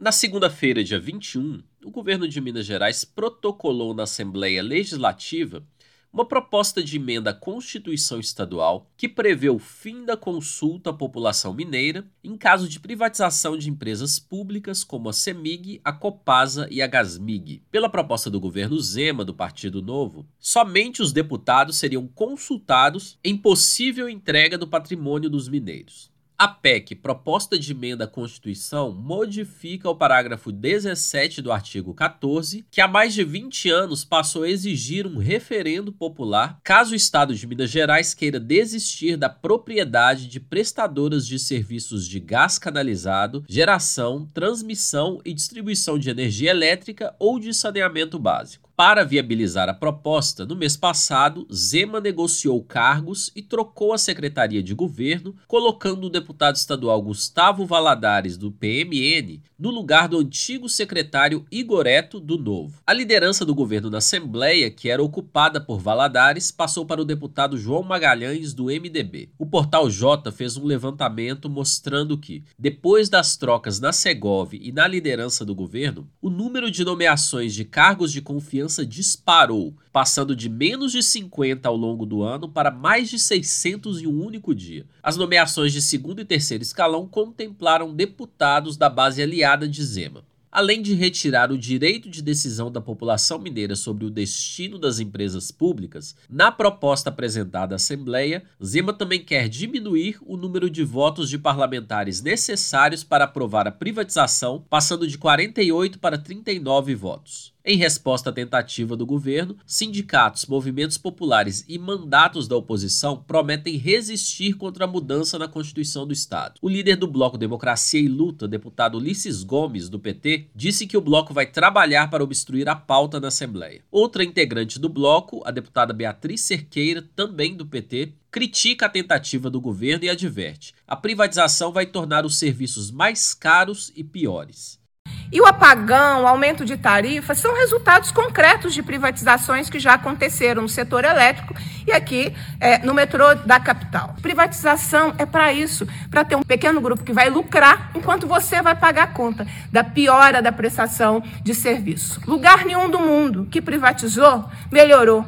Na segunda-feira, dia 21, o governo de Minas Gerais protocolou na Assembleia Legislativa uma proposta de emenda à Constituição Estadual que prevê o fim da consulta à população mineira em caso de privatização de empresas públicas como a CEMIG, a Copasa e a Gasmig. Pela proposta do governo Zema, do Partido Novo, somente os deputados seriam consultados em possível entrega do patrimônio dos mineiros. A PEC, proposta de emenda à Constituição, modifica o parágrafo 17 do artigo 14, que há mais de 20 anos passou a exigir um referendo popular caso o Estado de Minas Gerais queira desistir da propriedade de prestadoras de serviços de gás canalizado, geração, transmissão e distribuição de energia elétrica ou de saneamento básico. Para viabilizar a proposta, no mês passado, Zema negociou cargos e trocou a secretaria de governo, colocando o deputado estadual Gustavo Valadares, do PMN, no lugar do antigo secretário Igoreto, do Novo. A liderança do governo na Assembleia, que era ocupada por Valadares, passou para o deputado João Magalhães, do MDB. O portal J fez um levantamento mostrando que, depois das trocas na Segov e na liderança do governo, o número de nomeações de cargos de confiança disparou, passando de menos de 50 ao longo do ano para mais de 600 em um único dia. As nomeações de segundo e terceiro escalão contemplaram deputados da base aliada de Zema. Além de retirar o direito de decisão da população mineira sobre o destino das empresas públicas, na proposta apresentada à Assembleia, Zema também quer diminuir o número de votos de parlamentares necessários para aprovar a privatização, passando de 48 para 39 votos. Em resposta à tentativa do governo, sindicatos, movimentos populares e mandatos da oposição prometem resistir contra a mudança na Constituição do Estado. O líder do Bloco Democracia e Luta, deputado Ulisses Gomes, do PT, disse que o bloco vai trabalhar para obstruir a pauta na Assembleia. Outra integrante do bloco, a deputada Beatriz Cerqueira, também do PT, critica a tentativa do governo e adverte: a privatização vai tornar os serviços mais caros e piores. E o apagão, o aumento de tarifas, são resultados concretos de privatizações que já aconteceram no setor elétrico e aqui é, no metrô da capital. Privatização é para isso, para ter um pequeno grupo que vai lucrar enquanto você vai pagar a conta da piora da prestação de serviço. Lugar nenhum do mundo que privatizou melhorou.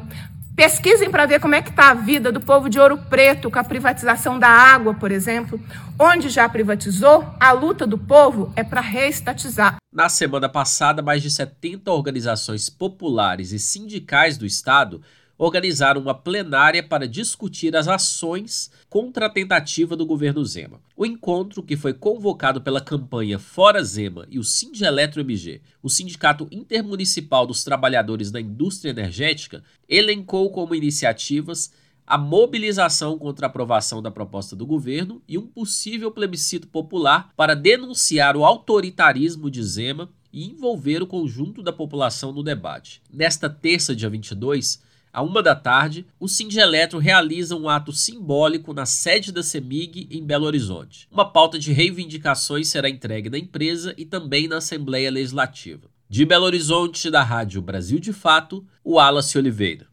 Pesquisem para ver como é que está a vida do povo de Ouro Preto com a privatização da água, por exemplo. Onde já privatizou, a luta do povo é para reestatizar. Na semana passada, mais de 70 organizações populares e sindicais do Estado organizaram uma plenária para discutir as ações contra a tentativa do governo Zema. O encontro, que foi convocado pela campanha Fora Zema e o Sindeletro MG, o Sindicato Intermunicipal dos Trabalhadores da Indústria Energética, elencou como iniciativas a mobilização contra a aprovação da proposta do governo e um possível plebiscito popular para denunciar o autoritarismo de Zema e envolver o conjunto da população no debate. Nesta terça, dia 22, à uma da tarde, o Sindeletro realiza um ato simbólico na sede da CEMIG em Belo Horizonte. Uma pauta de reivindicações será entregue na empresa e também na Assembleia Legislativa. De Belo Horizonte, da Rádio Brasil de Fato, o Wallace Oliveira.